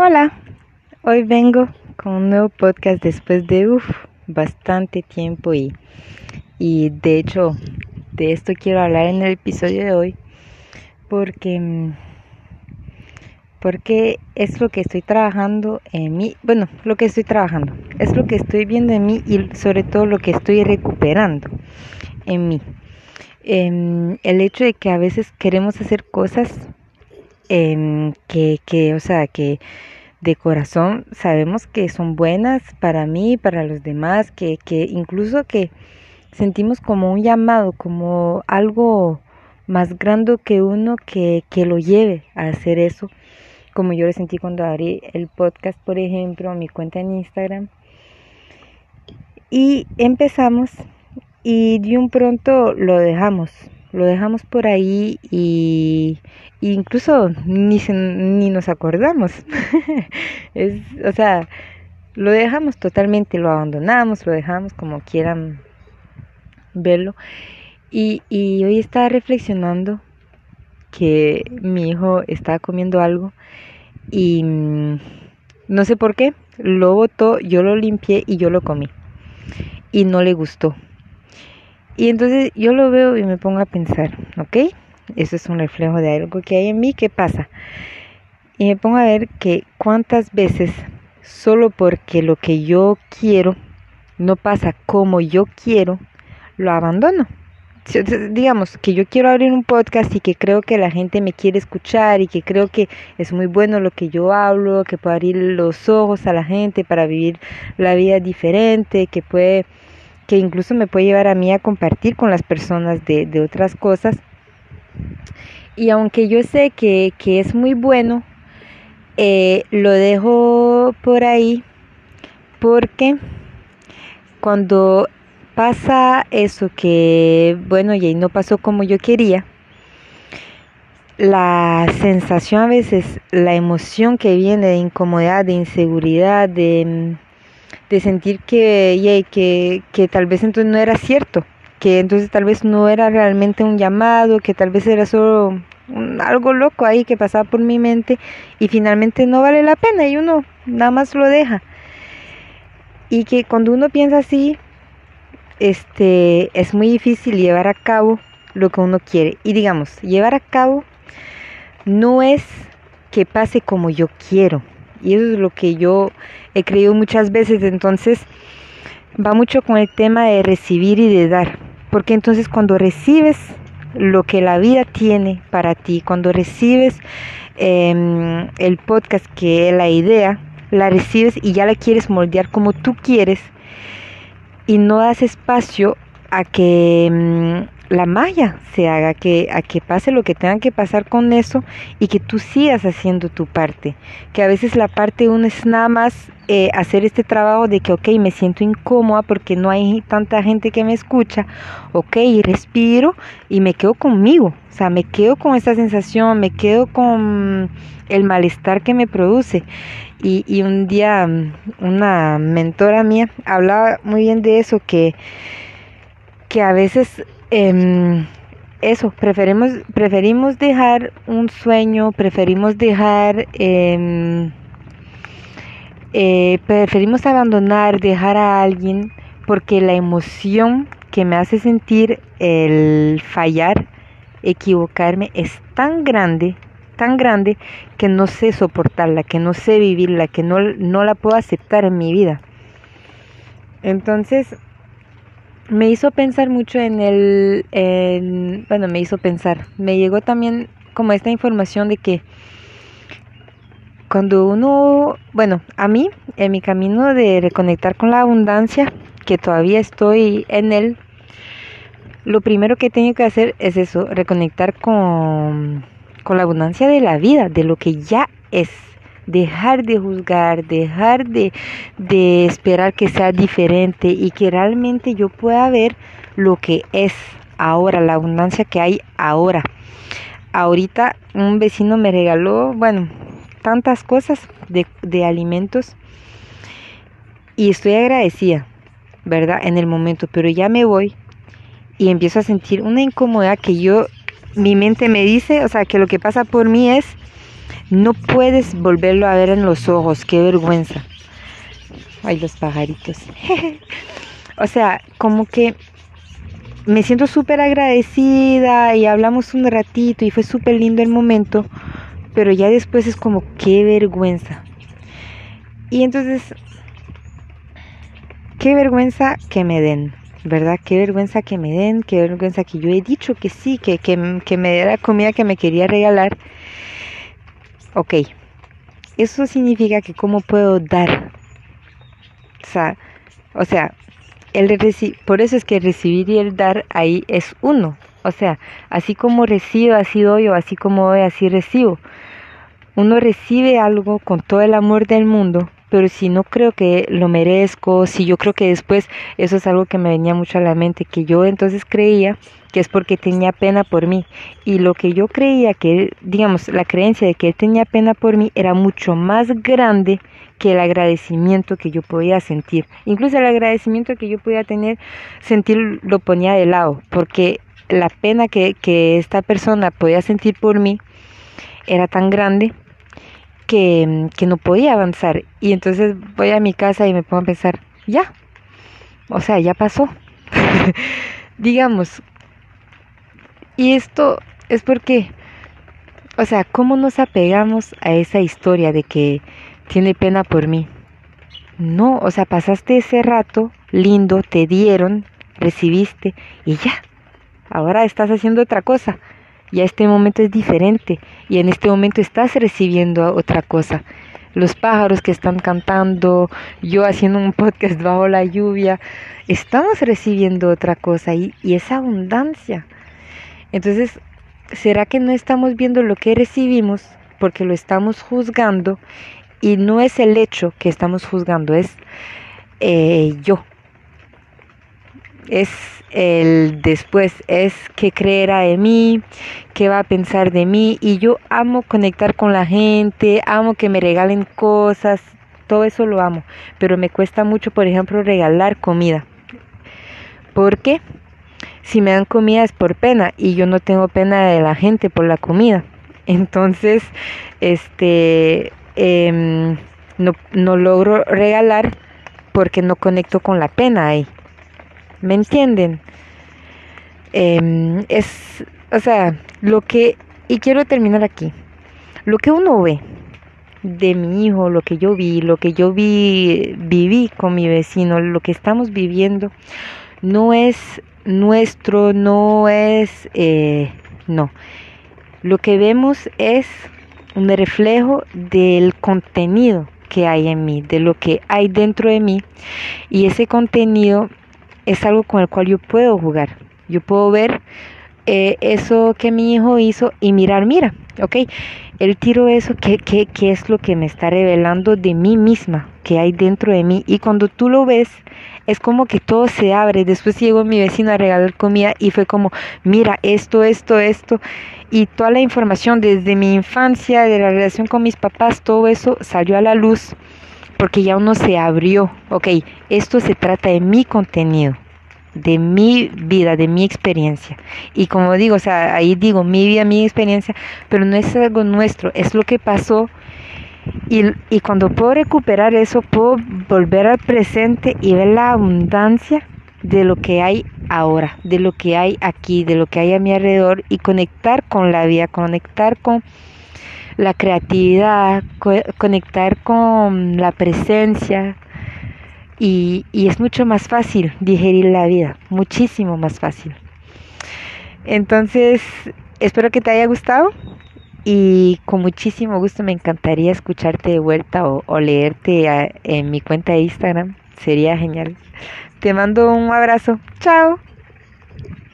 Hola, hoy vengo con un nuevo podcast después de uf, bastante tiempo y, y de hecho de esto quiero hablar en el episodio de hoy porque, mm, porque es lo que estoy trabajando en mí, bueno, lo que estoy trabajando, es lo que estoy viendo en mí y sobre todo lo que estoy recuperando en mí. Em, el hecho de que a veces queremos hacer cosas que, que, o sea, que de corazón sabemos que son buenas para mí, para los demás, que, que incluso que sentimos como un llamado, como algo más grande que uno que, que lo lleve a hacer eso, como yo lo sentí cuando abrí el podcast, por ejemplo, mi cuenta en Instagram. Y empezamos y de un pronto lo dejamos, lo dejamos por ahí y incluso ni, ni nos acordamos. es, o sea, lo dejamos totalmente, lo abandonamos, lo dejamos como quieran verlo. Y, y hoy estaba reflexionando que mi hijo estaba comiendo algo y mm, no sé por qué, lo botó, yo lo limpié y yo lo comí. Y no le gustó. Y entonces yo lo veo y me pongo a pensar, ¿ok? Eso es un reflejo de algo que hay en mí, ¿qué pasa? Y me pongo a ver que cuántas veces, solo porque lo que yo quiero no pasa como yo quiero, lo abandono. Digamos que yo quiero abrir un podcast y que creo que la gente me quiere escuchar y que creo que es muy bueno lo que yo hablo, que puede abrir los ojos a la gente para vivir la vida diferente, que puede que incluso me puede llevar a mí a compartir con las personas de, otras cosas. Y aunque yo sé que, que es muy bueno, eh, lo dejo por ahí porque cuando pasa eso que, bueno, y no pasó como yo quería, la sensación a veces, la emoción que viene de incomodidad, de inseguridad, de de sentir que, que, que tal vez entonces no era cierto, que entonces tal vez no era realmente un llamado, que tal vez era solo algo loco ahí que pasaba por mi mente y finalmente no vale la pena y uno nada más lo deja. Y que cuando uno piensa así, este es muy difícil llevar a cabo lo que uno quiere. Y digamos, llevar a cabo no es que pase como yo quiero, y eso es lo que yo he creído muchas veces. Entonces va mucho con el tema de recibir y de dar. Porque entonces cuando recibes lo que la vida tiene para ti, cuando recibes em, el podcast que es la idea, la recibes y ya la quieres moldear como tú quieres y no das espacio a que em, la magia se haga, que, a que pase lo que tenga que pasar con eso y que tú sigas haciendo tu parte. Que a veces la parte uno es nada más eh, hacer este trabajo de que, ok, me siento incómoda porque no hay tanta gente que me escucha, ok, respiro y me quedo conmigo, o sea, me quedo con esa sensación, me quedo con el malestar que me produce. Y, y un día una mentora mía hablaba muy bien de eso, que, que a veces eh, eso, preferimos, preferimos dejar un sueño, preferimos dejar, eh, eh, preferimos abandonar, dejar a alguien, porque la emoción que me hace sentir el fallar, equivocarme, es tan grande, tan grande, que no sé soportarla, que no sé vivirla, que no, no la puedo aceptar en mi vida. Entonces, me hizo pensar mucho en el, bueno, me hizo pensar, me llegó también como esta información de que cuando uno, bueno, a mí, en mi camino de reconectar con la abundancia, que todavía estoy en él, lo primero que tengo que hacer es eso, reconectar con, con la abundancia de la vida, de lo que ya es dejar de juzgar, dejar de, de esperar que sea diferente y que realmente yo pueda ver lo que es ahora, la abundancia que hay ahora. Ahorita un vecino me regaló, bueno, tantas cosas de, de alimentos y estoy agradecida, ¿verdad? En el momento, pero ya me voy y empiezo a sentir una incomodidad que yo, mi mente me dice, o sea, que lo que pasa por mí es no puedes volverlo a ver en los ojos, qué vergüenza. Ay, los pajaritos. o sea, como que me siento súper agradecida y hablamos un ratito y fue súper lindo el momento, pero ya después es como qué vergüenza. Y entonces, qué vergüenza que me den, ¿verdad? Qué vergüenza que me den, qué vergüenza que yo he dicho que sí, que, que, que me diera comida que me quería regalar. Ok, eso significa que cómo puedo dar. O sea, o sea el por eso es que recibir y el dar ahí es uno. O sea, así como recibo, así doy, o así como doy, así recibo. Uno recibe algo con todo el amor del mundo, pero si no creo que lo merezco, si yo creo que después, eso es algo que me venía mucho a la mente, que yo entonces creía que es porque tenía pena por mí. Y lo que yo creía que, digamos, la creencia de que él tenía pena por mí era mucho más grande que el agradecimiento que yo podía sentir. Incluso el agradecimiento que yo podía tener, sentir lo ponía de lado, porque la pena que, que esta persona podía sentir por mí era tan grande que, no podía avanzar. Y entonces voy a mi casa y me pongo a pensar, ya, o sea, ya pasó. Digamos, y esto es porque, o sea, ¿cómo nos apegamos a esa historia de que tiene pena por mí? No, o sea, pasaste ese rato lindo, te dieron, recibiste y ya. Ahora estás haciendo otra cosa. Ya este momento es diferente y en este momento estás recibiendo otra cosa. Los pájaros que están cantando, yo haciendo un podcast bajo la lluvia, estamos recibiendo otra cosa y, y esa abundancia. Entonces, ¿será que no estamos viendo lo que recibimos porque lo estamos juzgando? Y no es el hecho que estamos juzgando, es eh, yo. Es el después, es qué creerá de mí, qué va a pensar de mí. Y yo amo conectar con la gente, amo que me regalen cosas, todo eso lo amo. Pero me cuesta mucho, por ejemplo, regalar comida. ¿Por qué? si me dan comida es por pena y yo no tengo pena de la gente por la comida. Entonces, este, em, no, no logro regalar porque no conecto con la pena ahí. ¿Me entienden? Em, es, o sea, lo que, y quiero terminar aquí, lo que uno ve de mi hijo, lo que yo vi, lo que yo vi, viví con mi vecino, lo que estamos viviendo, no es nuestro, no es, eh, no. Lo que vemos es un reflejo del contenido que hay en mí, de lo que hay dentro de mí. Y ese contenido es algo con el cual yo puedo jugar. Yo puedo ver eh, eso que mi hijo hizo y mirar, mira, ok, él tiró eso, ¿qué, qué, ¿qué es lo que me está revelando de mí misma, que hay dentro de mí? Y cuando tú lo ves, es como que todo se abre. Después llegó mi vecino a regalar comida y fue como, mira, esto, esto, esto. Y toda la información desde mi infancia, de la relación con mis papás, todo eso salió a la luz porque ya uno se abrió. Ok, esto se trata de mi contenido de mi vida, de mi experiencia. Y como digo, o sea, ahí digo mi vida, mi experiencia, pero no es algo nuestro, es lo que pasó y, y cuando puedo recuperar eso, puedo volver al presente y ver la abundancia de lo que hay ahora, de lo que hay aquí, de lo que hay a mi alrededor y conectar con la vida, conectar con la creatividad, conectar con la presencia y, y es mucho más fácil digerir la vida, muchísimo más fácil. Entonces, espero que te haya gustado y con muchísimo gusto me encantaría escucharte de vuelta o, leerte en mi cuenta de Instagram. Sería genial. Te mando un abrazo. Chao.